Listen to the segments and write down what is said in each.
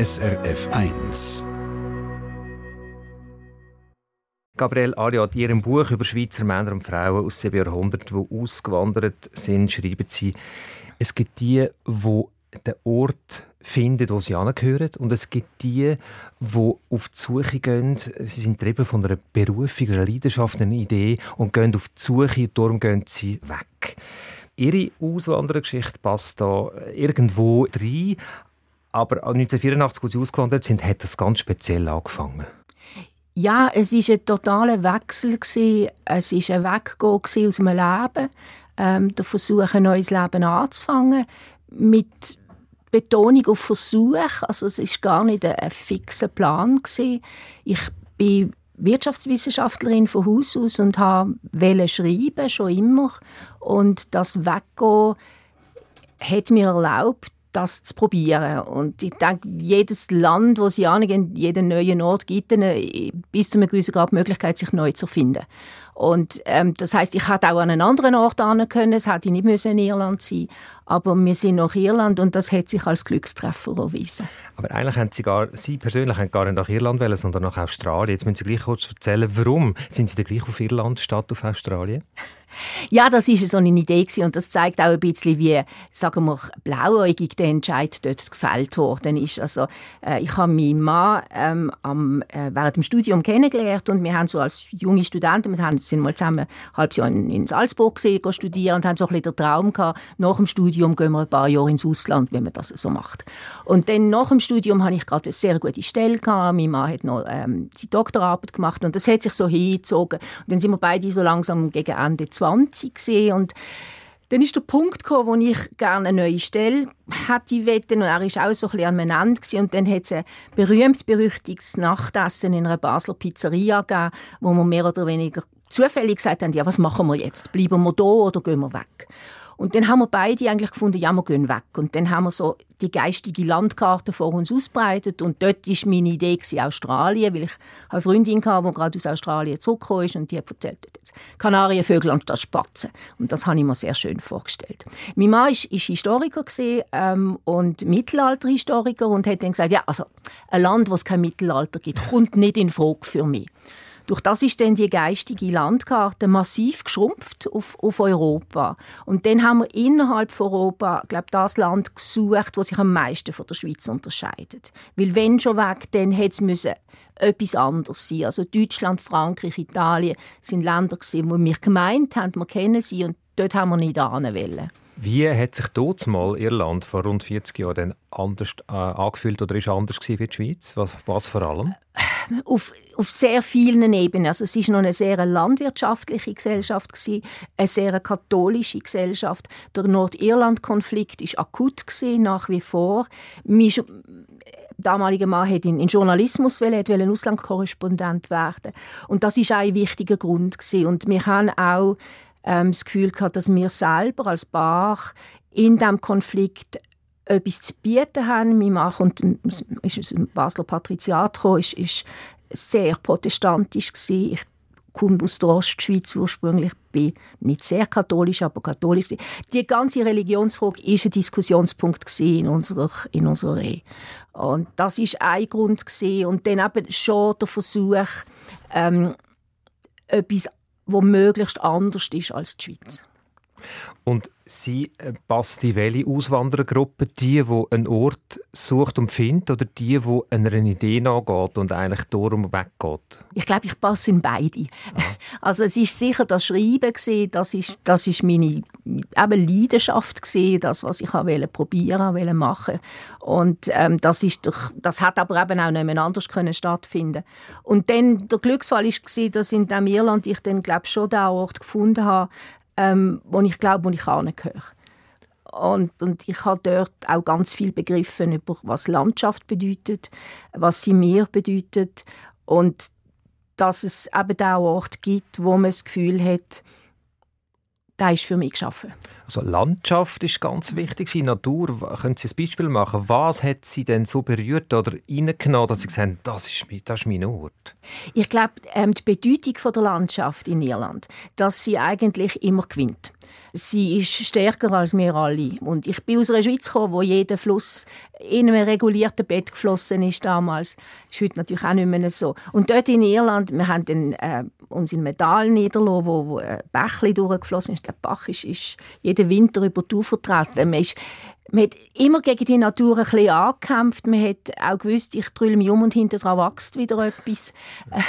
SRF 1. Gabrielle Ariad, in ihrem Buch über Schweizer Männer und Frauen aus sieben Jahrhunderten, die ausgewandert sind, schreiben sie, es gibt die, die den Ort finden, wo sie angehören. Und es gibt die, die auf die Suche gehen. Sie sind getrieben von einer Berufung, einer Leidenschaft, einer Idee und gehen auf die Suche darum gehen sie weg. Ihre Auswanderergeschichte passt da irgendwo rein. Aber 1984, als Sie ausgewandert sind, hat das ganz speziell angefangen. Ja, es war ein totaler Wechsel. Es war ein Weggehen aus dem Leben. Ähm, der Versuch, ein neues Leben anzufangen. Mit Betonung auf Versuch. Also es ist gar nicht ein, ein fixer Plan. Ich bin Wirtschaftswissenschaftlerin von Haus aus und wollte schreiben, schon immer. Und das Weggehen hat mir erlaubt, das zu probieren. Und ich denke, jedes Land, wo sie angehen, jeden neuen Ort gibt eine, bis zu einem gewissen Grad die Möglichkeit, sich neu zu finden. Und ähm, das heißt, ich hätte auch an einen anderen Ort ane können. Es hätte nicht müssen in Irland sein. Aber wir sind nach Irland und das hat sich als Glückstreffer erwiesen. Aber eigentlich haben Sie gar, Sie persönlich gar nicht nach Irland wollen, sondern nach Australien. Jetzt müssen Sie gleich kurz erzählen, warum sind Sie denn gleich auf Irland statt auf Australien? Ja, das ist so eine Idee gewesen. und das zeigt auch ein bisschen, wie, sagen wir, blauäugig der Entscheid dort gefällt worden ist. Also äh, ich habe meinen Mann ähm, am, äh, während dem Studium kennengelernt und wir haben so als junge Studenten, wir haben, sind mal zusammen ein halbes Jahr in, in Salzburg gesehen, studieren und haben so ein bisschen den Traum gehabt, nach dem Studium gehen wir ein paar Jahre ins Ausland, wenn man das so macht. Und dann nach dem Studium habe ich gerade eine sehr gute Stelle gehabt. Mein Mann hat noch ähm, seine Doktorarbeit gemacht und das hat sich so hingezogen. Und dann sind wir beide so langsam gegen Ende 20 gesehen und dann ist der Punkt gekommen, wo ich gerne eine neue Stelle hätte wetten und er ist auch so ein bisschen an meinem Ende gewesen. und dann hat es ein berühmt berüchtigtes Nachtessen in einer Basler Pizzeria gegeben, wo wir mehr oder weniger zufällig gesagt haben, ja, was machen wir jetzt? Bleiben wir da oder gehen wir weg? Und dann haben wir beide eigentlich gefunden, ja, wir gehen weg. Und dann haben wir so die geistige Landkarte vor uns ausbreitet und dort war meine Idee gewesen, Australien, weil ich eine Freundin hatte, die gerade aus Australien zurückgekommen ist und die hat erzählt, jetzt Kanarienvögel und das Spatzen. Und das habe ich mir sehr schön vorgestellt. Mein Mann ist, ist Historiker gewesen, ähm, und Mittelalterhistoriker und hat dann gesagt, ja, also ein Land, wo es kein Mittelalter gibt, kommt nicht in Frage für mich. Durch das ist dann die geistige Landkarte massiv geschrumpft auf, auf Europa. Und dann haben wir innerhalb von Europa, glaube das Land gesucht, das sich am meisten von der Schweiz unterscheidet. Weil wenn schon weg, dann hätte es etwas anderes sein. Also Deutschland, Frankreich, Italien sind Länder gewesen, wo wir gemeint haben, wir kennen sie und dort haben wir nicht wollen. Wie hat sich dort mal Irland vor rund 40 Jahren anders äh, angefühlt oder ist anders wie die Schweiz? Was, was vor allem? Auf, auf sehr vielen Ebenen. Also es ist noch eine sehr landwirtschaftliche Gesellschaft gewesen, eine sehr katholische Gesellschaft. Der Nordirland-Konflikt ist akut gewesen, nach wie vor. Mein damaliger Mann hat in, in Journalismus wollen, wollte Auslandkorrespondent werden und das ist ein wichtiger Grund gewesen. Und wir haben auch ähm, das Gefühl gehabt, dass wir selber als Bach in diesem Konflikt etwas zu bieten haben. Mein Mann kommt, ist aus dem Basler Patriziat gekommen, ist, ist sehr protestantisch gewesen. Ich komme aus der Ostschweiz ursprünglich, bin nicht sehr katholisch, aber katholisch. Die ganze Religionsfrage war ein Diskussionspunkt in unserer, in unserer Ehe. Und das ist ein Grund gewesen. und dann eben schon der Versuch, ähm, etwas wo möglichst anders ist als die Schweiz. Und Sie äh, passen die welche Auswanderergruppe? Die, die einen Ort sucht und findet oder die, die einer Idee nachgeht und eigentlich darum weggeht? Ich glaube, ich passe in beide. Also es ist sicher das Schreiben gewesen, das ist, das ist meine eben Leidenschaft gewesen, das, was ich wollte probieren, wollte machen. Und ähm, das ist doch, das hat aber eben auch nicht anders können stattfinden. Und dann der Glücksfall war, dass in dem Irland ich dann glaube schon den Ort gefunden habe, ähm, wo ich glaube, wo ich angehöre. Und, und ich habe dort auch ganz viel begriffen über was Landschaft bedeutet, was sie mir bedeutet und dass es eben auch Ort gibt, wo man das Gefühl hat, der ist für mich geschaffen. Also Landschaft ist ganz wichtig, die Natur. Können Sie ein Beispiel machen? Was hat Sie denn so berührt oder reingenommen, dass Sie gesagt haben, das ist, das ist mein Ort? Ich glaube, ähm, die Bedeutung von der Landschaft in Irland, dass sie eigentlich immer gewinnt. Sie ist stärker als wir alle. Und ich bin aus einer Schweiz gekommen, wo jeder Fluss in einem regulierten Bett geflossen ist damals. Das ist heute natürlich auch nicht mehr so. Und dort in Irland, wir haben dann, äh, uns in einem Tal niedergelassen, wo, wo ein Bächlein durchgeflossen ist. Der Bach ist, ist jeden Winter über die Ufer getreten. Man, ist, man hat immer gegen die Natur ein bisschen angekämpft. Man hat auch gewusst, ich drülle mich um und hinter dran wächst wieder etwas.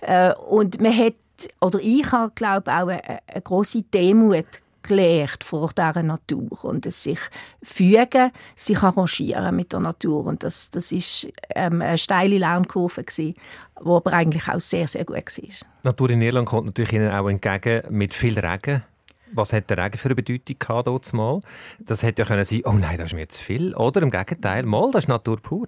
Äh, und man hat, oder ich habe, glaube auch eine, eine grosse Demut gelernt vor dieser Natur und es sich fügen, sich arrangieren mit der Natur und das, das ist ähm, eine steile Lernkurve gewesen, die aber eigentlich auch sehr, sehr gut war. Die Natur in Irland kommt natürlich Ihnen auch entgegen mit viel Regen. Was hat der Regen für eine Bedeutung gehabt dort mal? Das hätte ja können sein, oh nein, das ist mir zu viel. Oder im Gegenteil, mal, das ist Natur pur.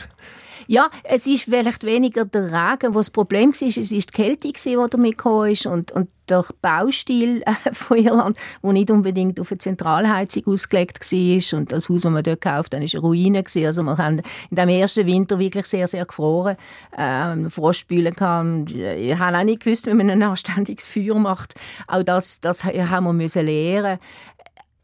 Ja, es ist vielleicht weniger der Regen, was das Problem war. Es war die Kälte, die damit gekommen ist und, und der Baustil äh, von Irland, der nicht unbedingt auf eine Zentralheizung ausgelegt war. Und das Haus, das man dort gekauft hat, war eine Ruine. Also wir haben in dem ersten Winter wirklich sehr, sehr gefroren. Ähm, Frostbühlen gehabt. Ich habe auch nicht gewusst, wie man ein anständiges Feuer macht. Auch das, das haben wir müssen lernen.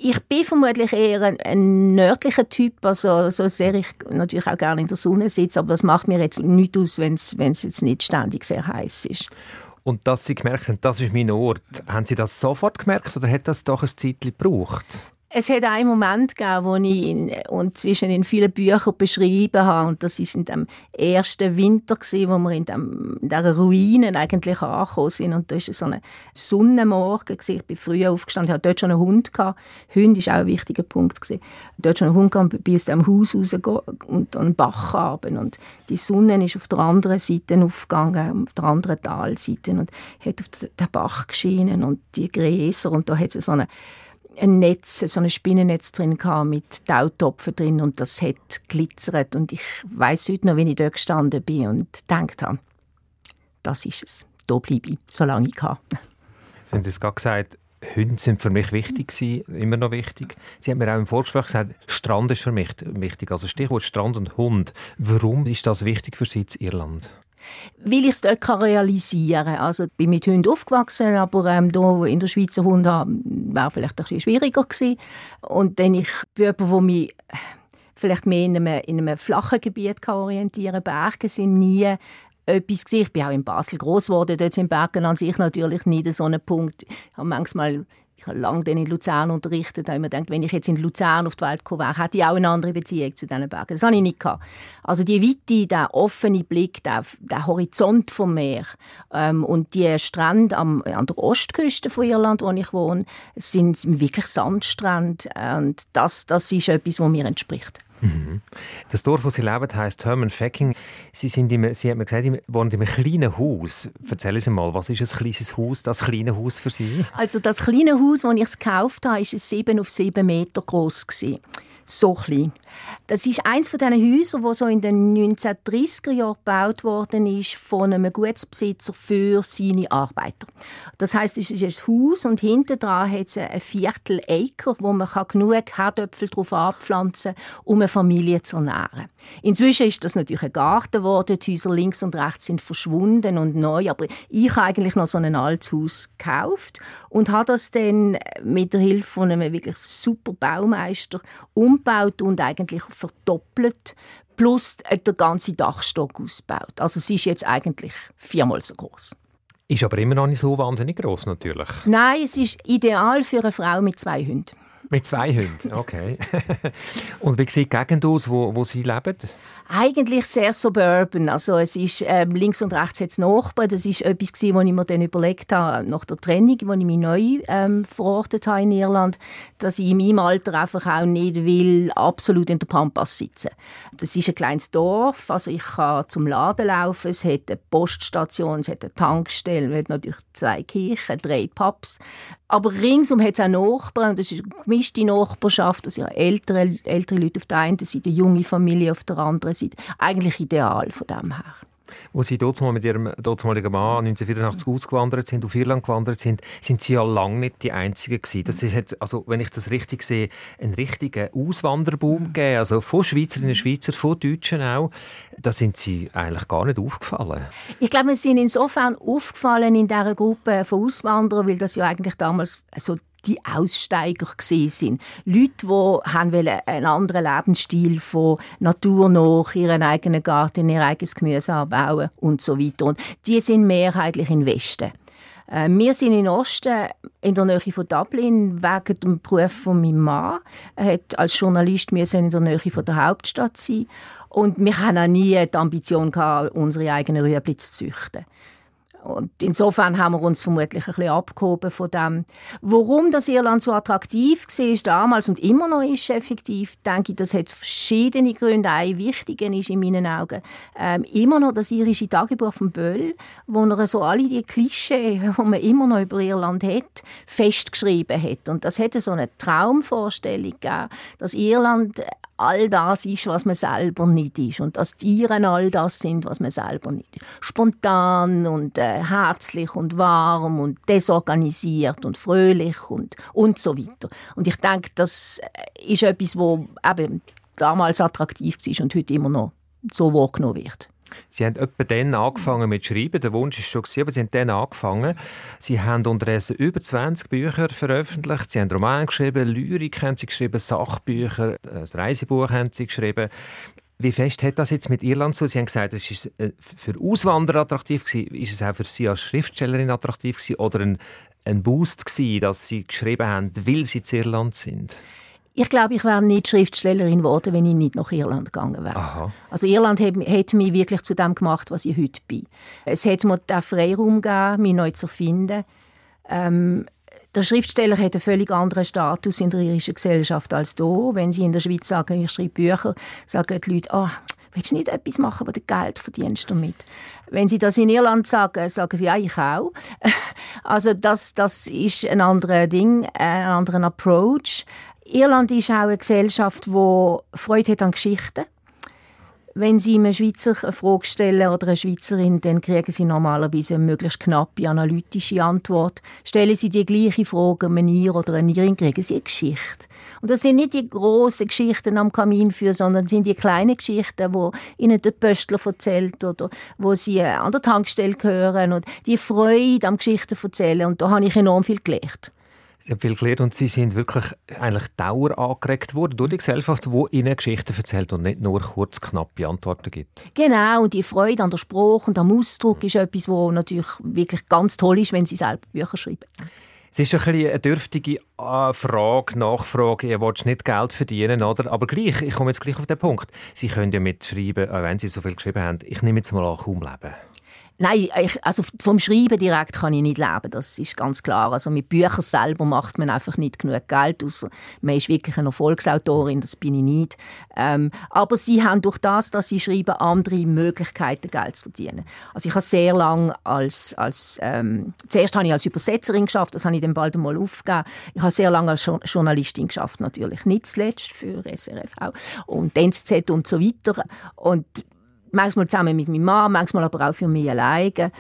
Ich bin vermutlich eher ein, ein nördlicher Typ, also so sehr ich natürlich auch gerne in der Sonne sitze, aber das macht mir jetzt nichts aus, wenn es jetzt nicht ständig sehr heiß ist. Und dass Sie gemerkt haben, das ist mein Ort, haben Sie das sofort gemerkt oder hat das doch ein Zeit gebraucht? Es hat einen Moment gegeben, wo ich in, und zwischen in vielen Büchern beschrieben habe. Und das ist in dem ersten Winter gewesen, wo wir in, dem, in dieser Ruinen eigentlich angekommen sind. Und da war so ein Sonnenmorgen. Gewesen. Ich bin früh aufgestanden, ich hatte dort schon einen Hund. Gehabt. Hund war auch ein wichtiger Punkt. Gewesen. Dort schon einen Hund gehabt und bin aus dem Haus rausgegangen und an den Bach haben. Und die Sonne ist auf der anderen Seite aufgegangen, auf der anderen Talseite und hat auf den Bach geschienen und die Gräser. Und da hat es so eine ein Netz, so ein Spinnennetz drin mit Tautopfen drin und das hat glitzert und ich weiß heute noch, wenn ich dort gestanden bin und gedacht habe, das ist es, da bleibe ich, solange ich kann. Sie haben es gerade gesagt, Hunde sind für mich wichtig gewesen, immer noch wichtig. Sie haben mir auch im Vorgespräch gesagt, Strand ist für mich wichtig. Also Stichwort Strand und Hund. Warum ist das wichtig für Sie in Irland? Weil ich es dort realisieren kann. Also ich bin mit Hunden aufgewachsen, aber ähm, hier in der Schweiz einen Hund haben, wäre vielleicht ein bisschen schwieriger gewesen. Und dann ich bin jemand, der mich vielleicht mehr in einem, in einem flachen Gebiet kann orientieren kann. Berge sind nie etwas gewesen. Ich bin auch in Basel groß geworden, dort sind Berge an sich natürlich nicht so ein Punkt. Ich habe manchmal ich habe lange in Luzern unterrichtet, habe mir gedacht, wenn ich jetzt in Luzern auf die Welt gekommen wäre, hätte ich auch eine andere Beziehung zu diesen Bergen. Das habe ich nicht gehabt. Also die Weite, der offene Blick, der, der Horizont vom Meer ähm, und die Strände am, an der Ostküste von Irland, wo ich wohne, sind wirklich Sandstrände und das, das ist etwas, was mir entspricht. Das Dorf, wo Sie leben, heißt Herman Fecking. Sie, sind im, Sie haben gesagt, Sie wohnen in einem kleinen Haus. Erzählen Sie mal, was ist ein kleines Haus, das kleine Haus für Sie? Also das kleine Haus, das ich gekauft habe, ist sieben auf sieben Meter groß So klein. Das ist eines von diesen Häusern, das so in den 1930er Jahren gebaut worden ist von einem Gutsbesitzer für seine Arbeiter. Das heißt, es ist ein Haus und hinten dran hat es ein Viertel Acre, wo man genug Herdöpfel drauf anpflanzen kann, um eine Familie zu ernähren. Inzwischen ist das natürlich ein Garten geworden. Die Häuser links und rechts sind verschwunden und neu. Aber ich habe eigentlich noch so ein altes Haus gekauft und habe das dann mit der Hilfe von einem wirklich super Baumeister umgebaut und eigentlich verdoppelt plus der ganze Dachstock ausgebaut. Also sie ist jetzt eigentlich viermal so groß. Ist aber immer noch nicht so wahnsinnig groß natürlich. Nein, es ist ideal für eine Frau mit zwei Hunden. Mit zwei Hunden, okay. Und wie sieht die Gegend aus, wo, wo Sie leben? Eigentlich sehr suburban. Also es ist ähm, links und rechts jetzt Nachbarn. Das ist etwas, gewesen, was ich mir dann überlegt habe, nach der Trennung, als ich mich neu ähm, verortet habe in Irland, dass ich in meinem Alter einfach auch nicht will, absolut in der Pampas sitzen. Das ist ein kleines Dorf, also ich kann zum Laden laufen, es hat eine Poststation, es hat eine Tankstelle, es hat natürlich zwei Kirchen, drei Pubs. Aber ringsum hat es auch Nachbarn, das ist eine gemischte Nachbarschaft, also ältere, ältere Leute auf der einen Seite, junge Familie auf der anderen Seite. Eigentlich ideal von dem her. Wo Sie dort mit Ihrem dortmaligen Mann 1984 ausgewandert sind, auf Irland gewandert sind, sind Sie ja lange nicht die Einzigen gewesen. Das ist also wenn ich das richtig sehe, ein richtiger Auswanderboom gegeben. Also von Schweizerinnen und Schweizer, von Deutschen auch. Da sind Sie eigentlich gar nicht aufgefallen. Ich glaube, wir sind insofern aufgefallen in dieser Gruppe von Auswanderern, weil das ja eigentlich damals so die Aussteiger sind. Leute, die haben einen anderen Lebensstil von Natur nach, ihren eigenen Garten, ihr eigenes Gemüse anbauen und so weiter. Und die sind mehrheitlich im Westen. Äh, wir sind in Osten, in der Nähe von Dublin, wegen dem Beruf von meinem Mann. Er hat als Journalist in der Nähe von der Hauptstadt sein. Und wir haben auch nie die Ambition gehabt, unsere eigenen Rüebli zu züchten. Und insofern haben wir uns vermutlich ein bisschen abgehoben von dem. Warum das Irland so attraktiv war damals und immer noch ist effektiv, denke ich, das hat verschiedene Gründe. Ein wichtiger ist in meinen Augen ähm, immer noch das irische Tagebuch von Böll, wo er so alle die Klischee, die man immer noch über Irland hat, festgeschrieben hat. Und das hätte so eine Traumvorstellung gegeben, dass Irland all das ist, was man selber nicht ist. Und dass Tiere all das sind, was man selber nicht ist. Spontan und äh, herzlich und warm und desorganisiert und fröhlich und, und so weiter. Und ich denke, das ist etwas, was eben damals attraktiv war und heute immer noch so wahrgenommen wird. Sie haben etwa dann angefangen mit Schreiben. Der Wunsch ist schon aber Sie haben dann angefangen. Sie haben unterdessen über 20 Bücher veröffentlicht. Sie haben Romane geschrieben, Lyrik haben Sie geschrieben, Sachbücher, ein Reisebuch haben Sie geschrieben. Wie fest hat das jetzt mit Irland so? Sie haben gesagt, es ist äh, für Auswanderer attraktiv gewesen. Ist es auch für Sie als Schriftstellerin attraktiv gewesen oder ein, ein Boost gewesen, dass Sie geschrieben haben, weil Sie zu Irland sind? Ich glaube, ich wäre nicht Schriftstellerin geworden, wenn ich nicht nach Irland gegangen wäre. Aha. Also Irland hat, hat, mich wirklich zu dem gemacht, was ich heute bin. Es hat mir den Freiraum gegeben, mich neu zu finden. Ähm, der Schriftsteller hat einen völlig anderen Status in der irischen Gesellschaft als hier. Wenn sie in der Schweiz sagen, ich schreibe Bücher, sagen die Leute, oh, willst du nicht etwas machen, wo du Geld verdienst damit? Wenn sie das in Irland sagen, sagen sie, ja, ich auch. Also das, das ist ein anderes Ding, ein anderer Approach. Irland ist auch eine Gesellschaft, die Freude hat an Geschichten. Wenn Sie einem Schweizer eine Frage stellen oder eine Schweizerin, dann kriegen Sie normalerweise eine möglichst knappe, analytische Antwort. Stellen Sie die gleiche Frage einem Ir oder einer Irin, kriegen Sie eine Geschichte. Und das sind nicht die grossen Geschichten am Kamin für, sondern sind die kleinen Geschichten, wo Ihnen der Pöstler erzählt oder wo Sie an der Tankstelle hören und die Freude am Geschichten erzählen. Und da habe ich enorm viel gelernt. Sie haben viel gelernt und Sie sind wirklich eigentlich Dauer angeregt worden durch die Gesellschaft, die Ihnen Geschichten erzählt und nicht nur kurz, knappe Antworten gibt. Genau, und die Freude an der Sprache und am Ausdruck ist etwas, was natürlich wirklich ganz toll ist, wenn Sie selber Bücher schreiben. Es ist ein eine dürftige äh, Frage, Nachfrage. Ihr wollt nicht Geld verdienen, oder? Aber gleich, ich komme jetzt gleich auf den Punkt. Sie können ja mit Schreiben, wenn Sie so viel geschrieben haben, ich nehme jetzt mal an, kaum leben. Nein, ich, also vom Schreiben direkt kann ich nicht leben, das ist ganz klar. Also mit Büchern selber macht man einfach nicht genug Geld, außer man ist wirklich eine Erfolgsautorin, das bin ich nicht. Ähm, aber sie haben durch das, dass sie schreiben, andere Möglichkeiten, Geld zu verdienen. Also ich habe sehr lange als, als ähm, zuerst habe ich als Übersetzerin geschafft, das habe ich dann bald einmal aufgegeben. Ich habe sehr lange als Journalistin geschafft, natürlich nicht zuletzt für SRF auch und NZZ und so weiter. Und manchmal zusammen mit meinem Mann, manchmal aber auch für mich alleine.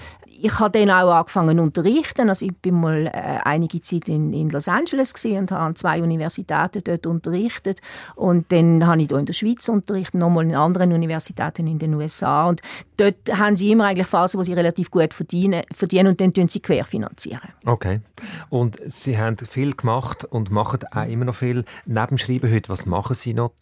Ich habe dann auch angefangen zu unterrichten. Also ich bin mal äh, einige Zeit in, in Los Angeles und habe an zwei Universitäten dort unterrichtet. Und dann habe ich hier in der Schweiz unterrichtet, nochmal in anderen Universitäten in den USA. Und dort haben sie immer eigentlich Phasen, wo sie relativ gut verdienen, verdienen und dann sie querfinanzieren. Okay. Und Sie haben viel gemacht und machen auch immer noch viel. Neben Schreiben heute, was machen Sie noch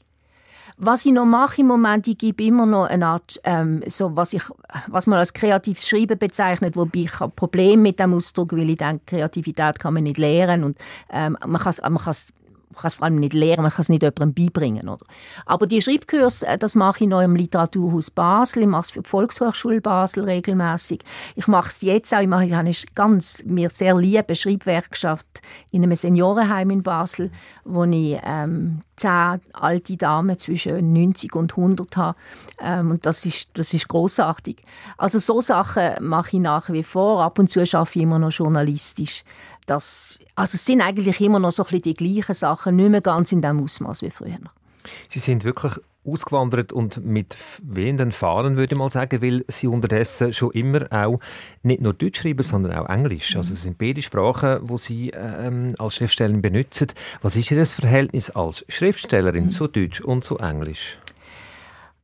was ich noch mache im Moment, ich gebe immer noch eine Art, ähm, so was, ich, was man als kreatives Schreiben bezeichnet, wobei ich habe Probleme mit dem Ausdruck, weil ich denke, Kreativität kann man nicht lernen und ähm, man kann es man kann es vor allem nicht lernen, man kann es nicht jemandem beibringen. Oder? Aber die Schreibkurse, äh, das mache ich noch im Literaturhaus Basel, ich mache es für die Volkshochschule Basel regelmäßig. Ich mache es jetzt auch, ich mache eine ganz mir sehr liebe Schreibwerkschaft in einem Seniorenheim in Basel, wo ich ähm, zehn alte Damen zwischen 90 und 100 habe. Ähm, und das ist, das ist großartig. Also so Sachen mache ich nach wie vor. Ab und zu arbeite ich immer noch journalistisch das, also es sind eigentlich immer noch so ein die gleichen Sachen, nicht mehr ganz in dem Ausmaß wie früher. Sie sind wirklich ausgewandert und mit wehenden Fahnen, würde ich mal sagen, weil Sie unterdessen schon immer auch nicht nur Deutsch schreiben, sondern auch Englisch. Also es sind beide Sprachen, die Sie ähm, als Schriftstellerin benutzen. Was ist Ihr Verhältnis als Schriftstellerin zu Deutsch und zu Englisch?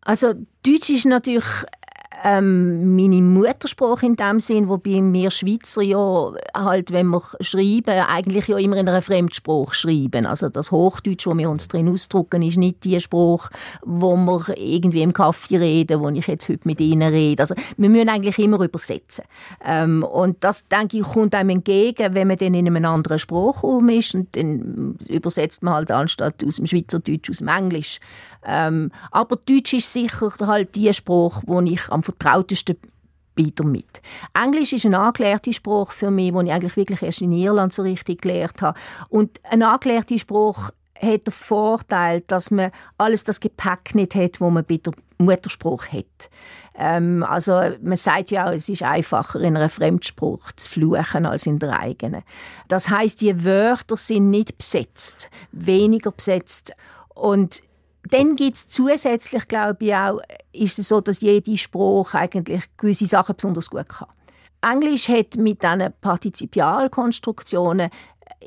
Also Deutsch ist natürlich ähm, meine Muttersprache in dem Sinn, wobei wir Schweizer ja halt, wenn wir schreiben, eigentlich ja immer in einer Fremdsprache schreiben. Also das Hochdeutsch, wo wir uns drin ausdrucken, ist nicht die Sprache, wo wir irgendwie im Kaffee reden, wo ich jetzt heute mit Ihnen rede. Also wir müssen eigentlich immer übersetzen. Ähm, und das, denke ich, kommt einem entgegen, wenn man dann in einem anderen Sprachraum ist und dann übersetzt man halt anstatt aus dem Schweizerdeutsch aus dem Englisch. Ähm, aber Deutsch ist sicher halt die Sprache, wo ich am vertrautesten bin damit. Englisch ist eine angelernte Sprache für mich, die ich eigentlich wirklich erst in Irland so richtig gelernt habe. Und eine angelernte Sprache hat den Vorteil, dass man alles das Gepäck nicht hat, wo man bei der Muttersprache hat. Ähm, also man sagt ja auch, es ist einfacher in einer Fremdsprache zu fluchen als in der eigenen. Das heißt, die Wörter sind nicht besetzt, weniger besetzt und dann gibt es zusätzlich, glaube ich, auch, ist es so, dass jede Sprache eigentlich gewisse Sachen besonders gut kann. Englisch hat mit diesen Partizipialkonstruktionen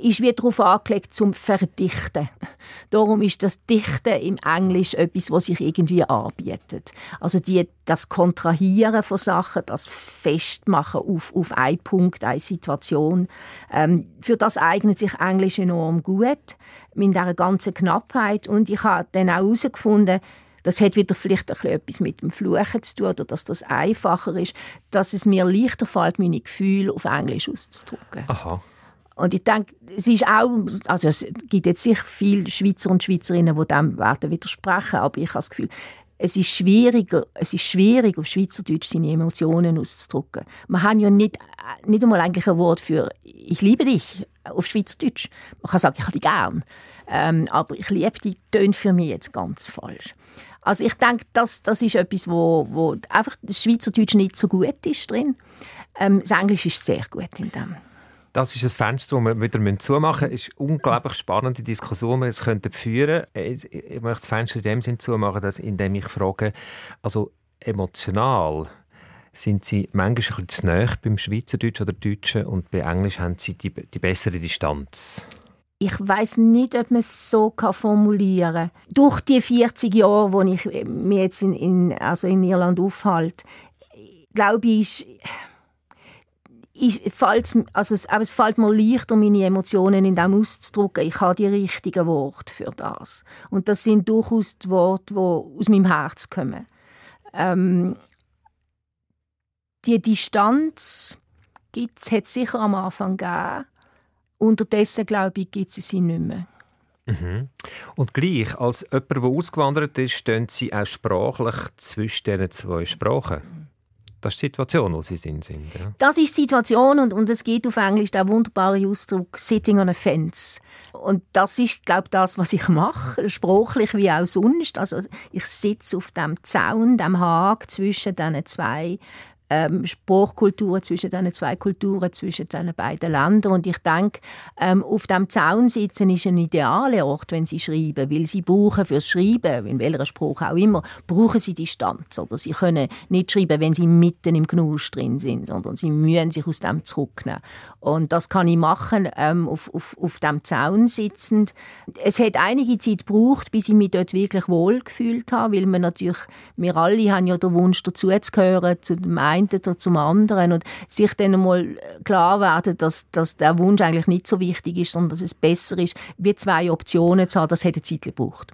ist wie darauf angelegt zum Verdichten. Darum ist das Dichten im Englisch etwas, was sich irgendwie anbietet. Also die, das Kontrahieren von Sachen, das Festmachen auf, auf einen Punkt, eine Situation, ähm, für das eignet sich Englisch enorm gut, mit dieser ganzen Knappheit. Und ich habe dann auch herausgefunden, das hat wieder vielleicht etwas mit dem Fluchen zu tun oder dass das einfacher ist, dass es mir leichter fällt, meine Gefühle auf Englisch auszudrücken. Aha. Und ich denke, es ist auch, also es gibt jetzt sicher viele Schweizer und Schweizerinnen, die dem werden widersprechen, aber ich habe das Gefühl, es ist schwieriger, es ist schwierig, auf Schweizerdeutsch seine Emotionen auszudrücken. Man hat ja nicht, nicht einmal eigentlich ein Wort für «ich liebe dich» auf Schweizerdeutsch. Man kann sagen «ich habe dich gern», ähm, aber «ich liebe dich» tönt für mich jetzt ganz falsch. Also ich denke, das, das ist etwas, wo, wo einfach das Schweizerdeutsch nicht so gut ist drin. Ähm, das Englisch ist sehr gut in dem. Das ist ein Fenster, das wir wieder zumachen müssen. Es ist eine unglaublich spannende Diskussion, die wir jetzt könnten führen könnten. Ich möchte das Fenster in dem Sinne zumachen, dass, indem ich frage, also emotional sind Sie manchmal ein bisschen zu nahe beim Schweizerdeutsch oder Deutschen und bei Englisch haben Sie die, die bessere Distanz? Ich weiß nicht, ob man es so formulieren kann. Durch die 40 Jahre, wo ich mich jetzt in, in, also in Irland aufhalte, glaube ich, ich, also es, aber es fällt mir leichter, meine Emotionen in dem auszudrücken. Ich habe die richtigen Worte für das. Und das sind durchaus die Worte, die aus meinem Herz kommen. Ähm, die Distanz gibt's, hat es sicher am Anfang gegeben. Unterdessen, glaube ich, gibt es sie nicht mehr. Mhm. Und gleich, als jemand, der ausgewandert ist, stehen Sie auch sprachlich zwischen diesen zwei Sprachen. Das ist die Situation, wo Sie sind. sind ja. Das ist die Situation und, und es geht auf Englisch der wunderbare Ausdruck «sitting on a fence». Und das ist, glaube ich, das, was ich mache, sprachlich wie auch sonst. Also ich sitze auf dem Zaun, dem Haag zwischen diesen zwei ähm, Sprachkulturen zwischen diesen zwei Kulturen, zwischen diesen beiden Ländern. Und ich denke, ähm, auf dem Zaun sitzen ist ein idealer Ort, wenn sie schreiben, weil sie brauchen fürs Schreiben, in welcher Sprache auch immer, brauchen sie Distanz. Oder sie können nicht schreiben, wenn sie mitten im Genusch drin sind, sondern sie müssen sich aus dem zurücknehmen. Und das kann ich machen, ähm, auf, auf, auf dem Zaun sitzend. Es hat einige Zeit gebraucht, bis ich mich dort wirklich wohl gefühlt habe, weil wir natürlich, wir alle haben ja den Wunsch dazu zu gehören, zu dem einen einen oder zum anderen und sich dann einmal klar werden, dass, dass der Wunsch eigentlich nicht so wichtig ist, sondern dass es besser ist, wie zwei Optionen zu haben, das hätte Zeit gebraucht.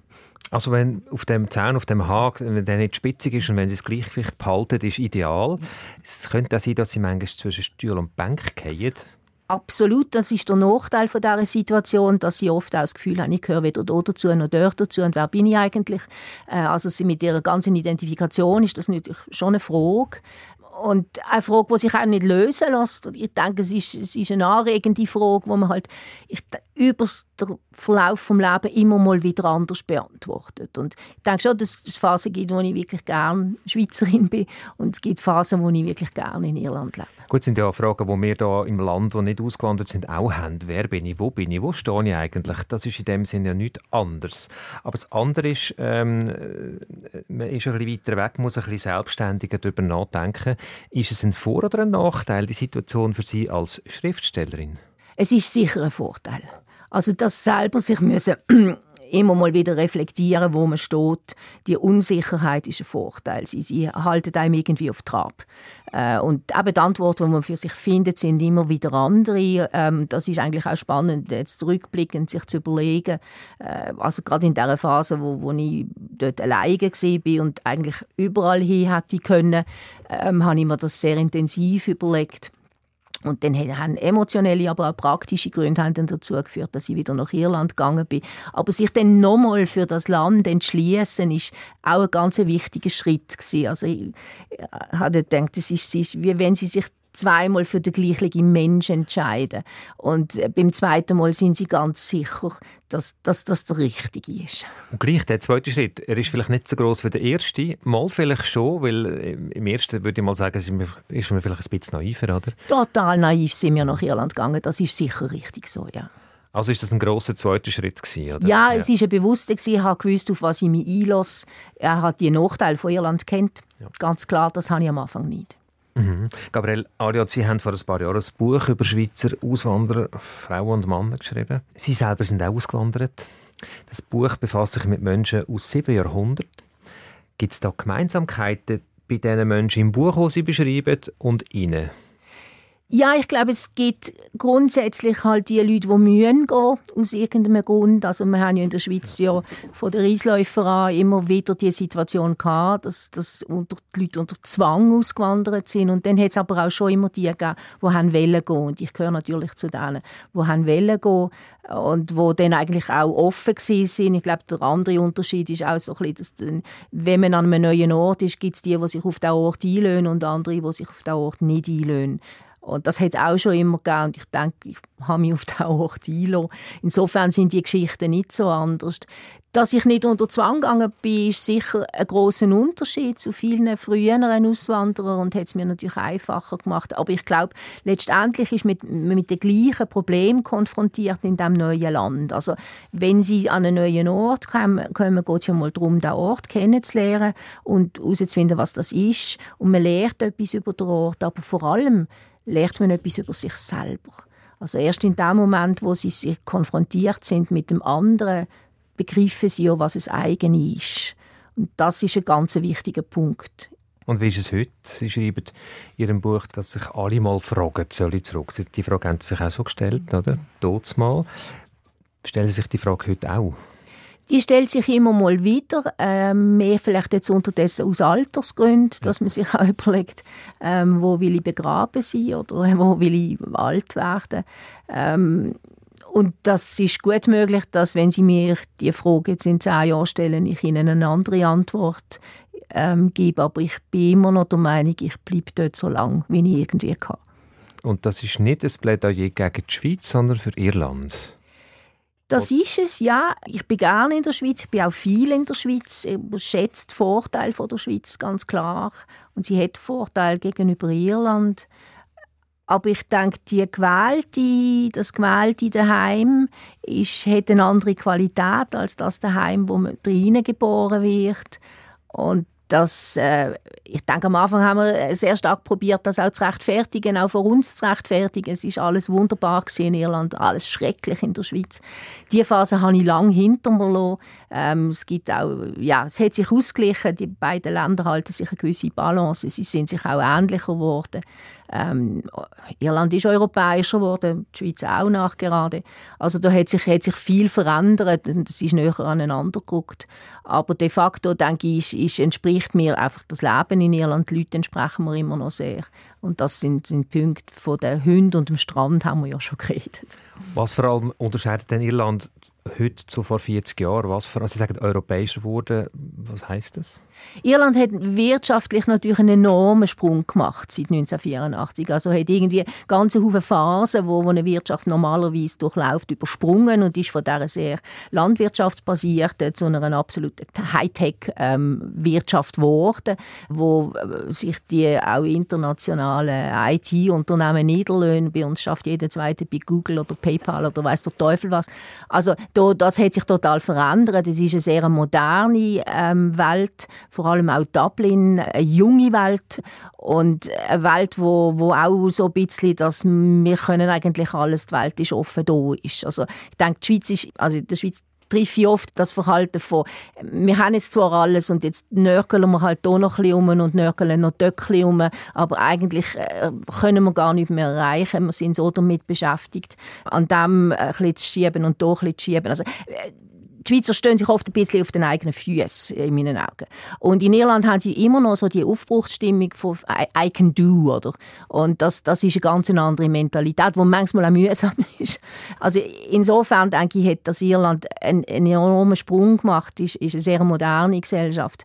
Also wenn auf dem Zaun, auf dem Haken, wenn der nicht spitzig ist und wenn sie das Gleichgewicht behalten, ist ideal. Es könnte auch sein, dass sie manchmal zwischen Stuhl und Bank fallen. Absolut, das ist der Nachteil von dieser Situation, dass sie oft auch das Gefühl haben, ich gehöre weder da dazu noch dort dazu und wer bin ich eigentlich? Äh, also sie mit ihrer ganzen Identifikation ist das natürlich schon eine Frage. Und eine Frage, die sich auch nicht lösen lässt. Ich denke, es ist, es ist eine anregende Frage, wo man halt über den Verlauf des Lebens immer mal wieder anders beantwortet. Und ich denke schon, dass es Phasen gibt, wo ich wirklich gerne Schweizerin bin und es gibt Phasen, wo ich wirklich gerne in Irland lebe. Gut, sind ja Fragen, die wir hier im Land, wo nicht ausgewandert sind, auch haben. Wer bin ich? Wo bin ich? Wo stehe ich eigentlich? Das ist in dem Sinne ja nichts anderes. Aber das andere ist, ähm, man ist ein bisschen weiter weg, muss ein bisschen selbstständiger darüber nachdenken. Ist es ein Vor- oder ein Nachteil, die Situation für Sie als Schriftstellerin? Es ist sicher ein Vorteil. Also das selber sich müssen immer mal wieder reflektieren, wo man steht. Die Unsicherheit ist ein Vorteil. Sie, sie halten einem irgendwie auf Trab. Äh, und eben die Antworten, die man für sich findet, sind immer wieder andere. Ähm, das ist eigentlich auch spannend, jetzt zurückblickend sich zu überlegen. Äh, also gerade in der Phase, wo, wo ich dort alleine war und eigentlich überall hin hätte können, ähm, habe ich mir das sehr intensiv überlegt. Und dann haben emotionelle, aber auch praktische Gründe haben dann dazu geführt, dass ich wieder nach Irland gegangen bin. Aber sich dann nochmal für das Land entschließen, ist auch ein ganz wichtiger Schritt gewesen. Also ich, ich habe gedacht, ist, ist wie wenn sie sich zweimal für den gleichen Mensch entscheiden. Und äh, beim zweiten Mal sind sie ganz sicher, dass, dass das der richtige ist. Und gleich der zweite Schritt, er ist vielleicht nicht so groß wie der erste, mal vielleicht schon, weil äh, im ersten würde ich mal sagen, ist man vielleicht ein bisschen naiver, oder? Total naiv sind wir nach Irland gegangen, das ist sicher richtig so, ja. Also ist das ein großer zweiter Schritt gewesen, oder? Ja, ja. es ist ein bewusster Ich habe gewusst, auf was ich mich einlasse. Er hat die Nachteile von Irland kennt. Ja. Ganz klar, das habe ich am Anfang nicht. Mhm. Gabriel Aliot, Sie haben vor ein paar Jahren ein Buch über Schweizer Auswanderer, Frauen und Männer geschrieben. Sie selber sind auch ausgewandert. Das Buch befasst sich mit Menschen aus sieben Jahrhunderten. Gibt es da Gemeinsamkeiten bei diesen Menschen im Buch, das Sie beschreiben, und Ihnen? Ja, ich glaube, es gibt grundsätzlich halt die Leute, die mühen gehen, aus irgendeinem Grund. Also wir haben ja in der Schweiz ja von der Reisläufer an immer wieder die Situation gehabt, dass, dass unter, die Leute unter Zwang ausgewandert sind. Und dann hat es aber auch schon immer die gegeben, die haben wollen gehen. Und ich gehöre natürlich zu denen, die haben wollen gehen und wo dann eigentlich auch offen sind. Ich glaube, der andere Unterschied ist auch so ein bisschen, dass, wenn man an einem neuen Ort ist, gibt es die, die sich auf diesen Ort einlösen und andere, die sich auf diesen Ort nicht einlösen. Und das hat es auch schon immer gegeben. Und ich denke, ich habe mich auf den Ort eingelassen. Insofern sind die Geschichten nicht so anders. Dass ich nicht unter Zwang gegangen bin, ist sicher ein großer Unterschied zu vielen früheren Auswanderern und hat es mir natürlich einfacher gemacht. Aber ich glaube, letztendlich ist man mit, mit dem gleichen Problem konfrontiert in diesem neuen Land. Also wenn Sie an einen neuen Ort kommen, kommen geht es ja mal darum, den Ort kennenzulernen und herauszufinden, was das ist. Und man lernt etwas über den Ort, aber vor allem lernt man etwas über sich selber. Also erst in dem Moment, wo sie sich konfrontiert sind mit dem anderen, begreifen sie ja, was es eigene ist. Und das ist ein ganz wichtiger Punkt. Und wie ist es heute? Sie schreiben in Ihrem Buch, dass sich alle mal fragen, soll ich zurück? Die Frage haben Sie sich auch so gestellt, oder? Dort mal. Stellen Sie sich die Frage heute auch? Die stellt sich immer mal wieder, ähm, mehr vielleicht jetzt unterdessen aus Altersgründen, dass man sich auch überlegt, ähm, wo will ich begraben sein oder wo will ich alt werden. Ähm, und das ist gut möglich, dass wenn Sie mir die Frage jetzt in zehn Jahren stellen, ich Ihnen eine andere Antwort ähm, gebe. Aber ich bin immer noch der Meinung, ich bleibe dort so lange, wie ich irgendwie kann. Und das ist nicht ein Plädoyer gegen die Schweiz, sondern für Irland? Das ist es, ja. Ich bin gerne in der Schweiz, ich bin auch viel in der Schweiz. Ich schätze den Vorteil von der Schweiz ganz klar. Und sie hat Vorteil gegenüber Irland. Aber ich denke, die gewählte, das gewählte daheim ist, hat eine andere Qualität als das daheim, wo man drinnen geboren wird. Und das, äh, ich denke, am Anfang haben wir sehr stark probiert, das auch zu rechtfertigen, auch für uns zu rechtfertigen. Es ist alles wunderbar in Irland, alles schrecklich in der Schweiz. Diese Phase habe ich lange hinter mir. Ähm, es gibt auch, ja, es hat sich ausgeglichen. Die beiden Länder halten sich eine gewisse Balance. Sie sind sich auch ähnlicher geworden. Ähm, Irland ist europäischer geworden, die Schweiz auch nachgerade. Also da hat sich, hat sich viel verändert und es ist näher aneinander gerückt. Aber de facto, denke ich, ist, ist, entspricht mir einfach das Leben in Irland. Die Leute entsprechen mir immer noch sehr. Und das sind, sind Punkte von den Hunden und dem Strand haben wir ja schon geredet. Was vor allem unterscheidet denn Irland heute zu vor 40 Jahren? Was vor allem, Sie sagen europäischer geworden, was heißt das? Irland hat wirtschaftlich natürlich einen enormen Sprung gemacht seit 1984. Also hat irgendwie ganze Haufen Phasen, wo, wo eine Wirtschaft normalerweise durchläuft, übersprungen und ist von dieser sehr landwirtschaftsbasierten zu einer absoluten Hightech-Wirtschaft ähm, geworden, wo äh, sich die auch internationalen IT-Unternehmen niederlösen. Bei uns schafft jeder zweite bei Google oder PayPal oder weiß der Teufel was. Also da, das hat sich total verändert. Es ist eine sehr moderne ähm, Welt vor allem auch Dublin, eine junge Welt und eine Welt, wo, wo auch so ein bisschen, dass wir können eigentlich alles, die Welt ist offen da ist. Also ich denke, die Schweiz ist, also in der Schweiz treffe ich oft das Verhalten von, wir haben jetzt zwar alles und jetzt nörgeln wir halt hier noch ein bisschen um und nörgeln noch dort ein um, aber eigentlich äh, können wir gar nicht mehr erreichen. Wir sind so damit beschäftigt, an dem ein bisschen zu schieben und hier ein bisschen zu schieben. Also, äh, die Schweizer stehen sich oft ein bisschen auf den eigenen Füßen, in meinen Augen. Und in Irland haben sie immer noch so die Aufbruchsstimmung von I, I can do, oder? Und das, das ist eine ganz andere Mentalität, die manchmal auch mühsam ist. Also insofern denke ich, hat das Irland einen, einen enormen Sprung gemacht, ist, ist eine sehr moderne Gesellschaft.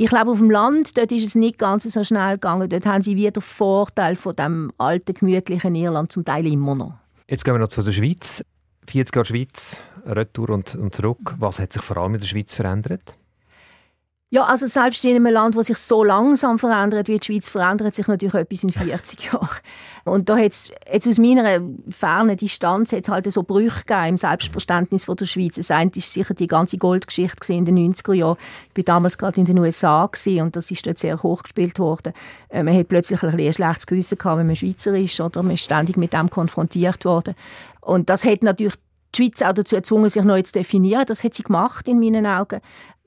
Ich glaube, auf dem Land dort ist es nicht ganz so schnell gegangen. Dort haben sie wieder Vorteil von dem alten, gemütlichen Irland zum Teil immer noch. Jetzt gehen wir noch zu der Schweiz. 40 Jahre Schweiz, Retour und, und zurück. Was hat sich vor allem in der Schweiz verändert? Ja, also selbst in einem Land, das sich so langsam verändert wie die Schweiz, verändert sich natürlich etwas in 40 Jahren. Und da hat es jetzt aus meiner fernen Distanz jetzt halt so Brüche gegeben im Selbstverständnis von der Schweiz. Das eine ist sicher die ganze Goldgeschichte in den 90er Jahren. Ich war damals gerade in den USA und das ist dort sehr hoch gespielt worden. Äh, man hat plötzlich ein, ein schlechtes Gewissen gehabt, wenn man Schweizer ist oder man ist ständig mit dem konfrontiert worden. Und das hat natürlich die Schweiz auch dazu gezwungen, sich neu zu definieren. Das hat sie gemacht, in meinen Augen.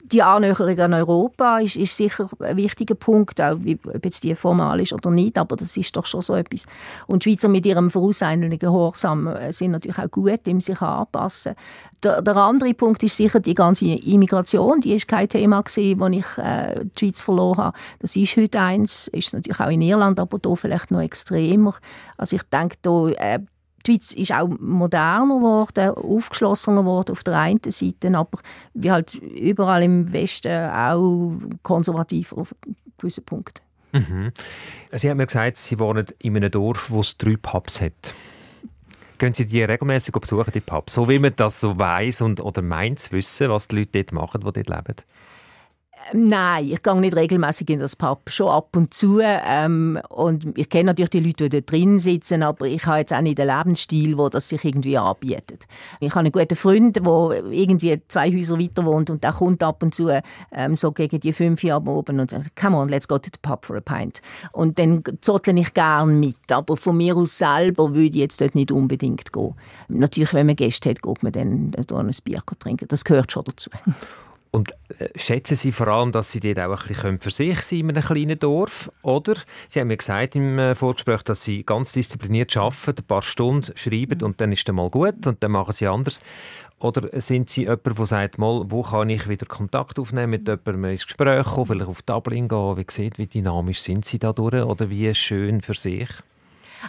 Die Annäherung an Europa ist, ist sicher ein wichtiger Punkt, auch ob jetzt die formal ist oder nicht, aber das ist doch schon so etwas. Und die Schweizer mit ihrem vorauseilenden Gehorsam äh, sind natürlich auch gut, im sich anpassen. Der, der, andere Punkt ist sicher die ganze Immigration, die ist kein Thema gewesen, wo ich äh, die Schweiz verloren habe. Das ist heute eins, ist natürlich auch in Irland, aber da vielleicht noch extremer. Also ich denke, da äh, die Schweiz ist auch moderner geworden, aufgeschlossener geworden auf der einen Seite, aber wie halt überall im Westen auch konservativer auf gewissen Punkten. Mhm. Sie haben mir gesagt, Sie wohnen in einem Dorf, wo es drei Pubs hat. Gehen Sie die regelmäßig besuchen, die Pubs? So wie man das so weiß und oder meint zu wissen, was die Leute dort machen, die dort leben? Nein, ich gehe nicht regelmäßig in das Pub, schon ab und zu. Ähm, und ich kenne natürlich die Leute, die da drin sitzen, aber ich habe jetzt auch nicht den Lebensstil, wo das sich irgendwie anbietet. Ich habe einen guten Freund, der irgendwie zwei Häuser weiter wohnt und der kommt ab und zu ähm, so gegen die fünf Jahre oben und sagt, come on, let's go to the pub for a pint. Und dann zottle ich gern mit, aber von mir aus selber würde ich jetzt dort nicht unbedingt gehen. Natürlich, wenn man Gäste hat, geht man dann ein Bier trinken. Das gehört schon dazu. Und äh, schätzen Sie vor allem, dass Sie dort auch ein bisschen für sich sein in einem kleinen Dorf? Oder Sie haben mir gesagt im äh, Vorgespräch, dass Sie ganz diszipliniert arbeiten, ein paar Stunden schreiben mhm. und dann ist es mal gut und dann machen Sie anders. Oder sind Sie jemand, der sagt, mal, wo kann ich wieder Kontakt aufnehmen mit jemandem ins Gespräch kommen, vielleicht auf Dublin gehen? Wie sieht, wie dynamisch sind Sie da durch? Oder wie schön für sich?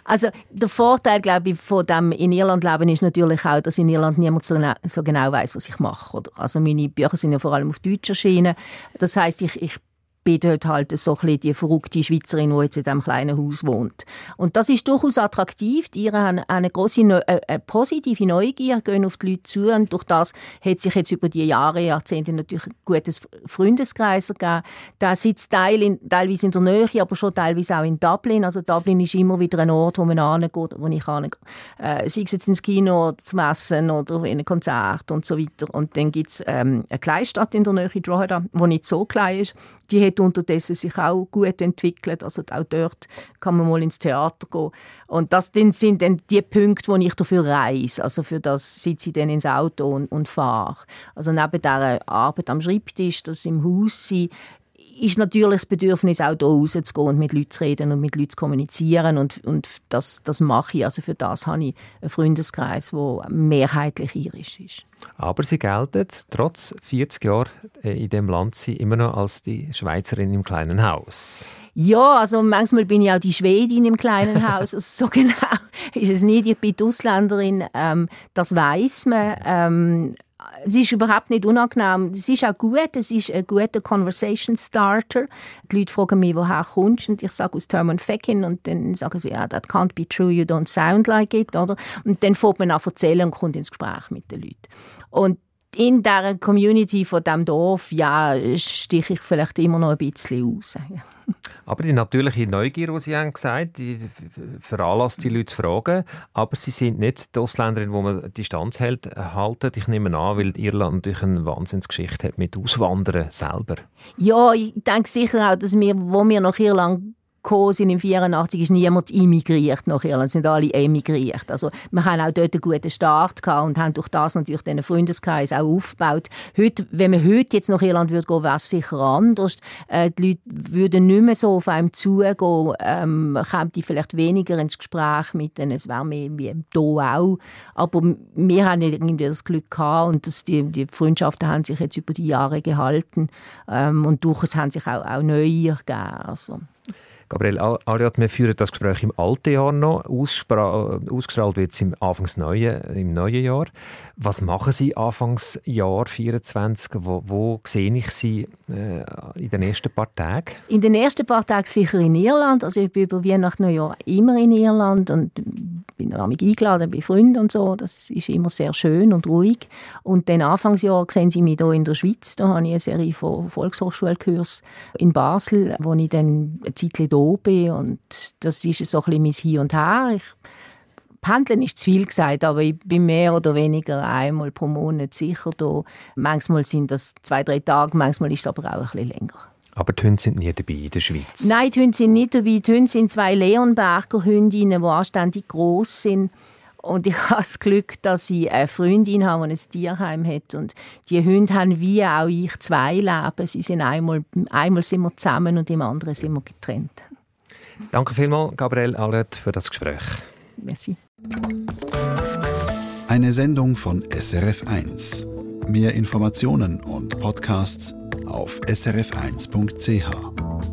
Also der Vorteil, glaube ich, von dem in Irland leben ist natürlich auch, dass in Irland niemand so, so genau weiß, was ich mache. Also meine Bücher sind ja vor allem auf Deutsch erschienen. Das heißt, ich, ich dort halt so ein die verrückte Schweizerin, die jetzt in diesem kleinen Haus wohnt. Und das ist durchaus attraktiv. Die haben eine große, eine äh, äh, positive Neugier, gehen auf die Leute zu und durch das hat sich jetzt über die Jahre, Jahrzehnte natürlich ein gutes Freundeskreis gegeben. Der sitzt teil in, teilweise in der Nähe, aber schon teilweise auch in Dublin. Also Dublin ist immer wieder ein Ort, wo man hingeht, wo ich hingehe. Äh, sei es jetzt ins Kino, zum Essen oder in ein Konzert und so weiter. Und dann gibt es ähm, eine Kleinstadt in der Nähe, Drogheda, die nicht so klein ist. Die hat unterdessen sich auch gut entwickelt. Also auch dort kann man mal ins Theater gehen. Und das sind dann die Punkte, wo ich dafür reise. Also für das sitze ich dann ins Auto und, und fahre. Also neben dieser Arbeit am Schreibtisch, das im Haus sein, ist natürlich das Bedürfnis, auch hier rauszugehen und mit Leuten zu reden und mit Leuten zu kommunizieren. Und, und das, das mache ich. Also für das habe ich einen Freundeskreis, der mehrheitlich irisch ist. Aber sie gelten trotz 40 Jahren äh, in dem Land sie immer noch als die Schweizerin im kleinen Haus. Ja, also manchmal bin ich auch die Schwedin im kleinen Haus. Also so genau ist es nicht. Ich bin die Ausländerin. Ähm, das weiß man. Ähm, es ist überhaupt nicht unangenehm. Es ist auch gut, es ist ein guter Conversation Starter. Die Leute fragen mich, woher kommst? Und ich sage aus Terman Feckin und dann sagen sie, ja, that can't be true, you don't sound like it, oder? Und dann fängt man an erzählen und kommt ins Gespräch mit den Leuten. Und in dieser Community von dem Dorf, ja, stiche ich vielleicht immer noch ein bisschen raus. Ja. Aber die natürliche Neugier, die Sie haben gesagt, die veranlasst die Leute zu fragen. Aber Sie sind nicht die Ausländerin, wo man Distanz hält, halten. Ich nehme an, weil Irland natürlich eine Wahnsinnsgeschichte hat mit Auswandern selber. Ja, ich denke sicher auch, dass wir, wo wir nach Irland gekommen sind im 84, ist niemand immigriert nach Irland, sind alle emigriert. Also wir haben auch dort einen guten Start gehabt und haben durch das natürlich diesen Freundeskreis auch aufgebaut. Heute, wenn man heute jetzt nach Irland würde gehen, wäre es sicher anders. Äh, die Leute würden nicht mehr so auf einem zugehen, ähm, kämen die vielleicht weniger ins Gespräch mit denen, es wäre mehr wie hier auch. Aber wir haben irgendwie das Glück gehabt und das, die, die Freundschaften haben sich jetzt über die Jahre gehalten ähm, und durchaus haben sich auch, auch neue ergeben. Also. Gabriel Aliot, wir führen das Gespräch im alten Jahr noch. Ausgestrahlt wird es im Anfangs neuen, im neuen Jahr. Was machen Sie Anfangs Jahr 24? Wo, wo sehe ich Sie äh, in den ersten paar Tagen? In den ersten paar Tagen sicher in Irland. Also ich bin über Weihnachten Neujahr immer in Irland und bin mich eingeladen bei Freunden und so. Das ist immer sehr schön und ruhig. Und dann Anfangsjahr sehen Sie mich hier in der Schweiz. Da habe ich eine Serie von Volkshochschulkursen in Basel, wo ich dann eine Zeit hier bin. Und das ist so ein bisschen mein Hin und Her. Ich Pendeln ist zu viel gesagt, aber ich bin mehr oder weniger einmal pro Monat sicher da. Manchmal sind das zwei, drei Tage, manchmal ist es aber auch ein bisschen länger. Aber die Hunde sind nie dabei in der Schweiz? Nein, die Hunde sind nicht dabei. Die Hunde sind zwei Leonberger Hündinnen, die anständig groß sind. Und ich habe das Glück, dass ich eine Freundin habe, die ein Tierheim hat. Und die Hunde haben wie auch ich zwei Leben. Sie sind einmal, einmal sind wir zusammen und im anderen sind wir getrennt. Danke vielmals, Gabriel Allet, für das Gespräch. Merci. Eine Sendung von SRF1. Mehr Informationen und Podcasts auf srf1.ch.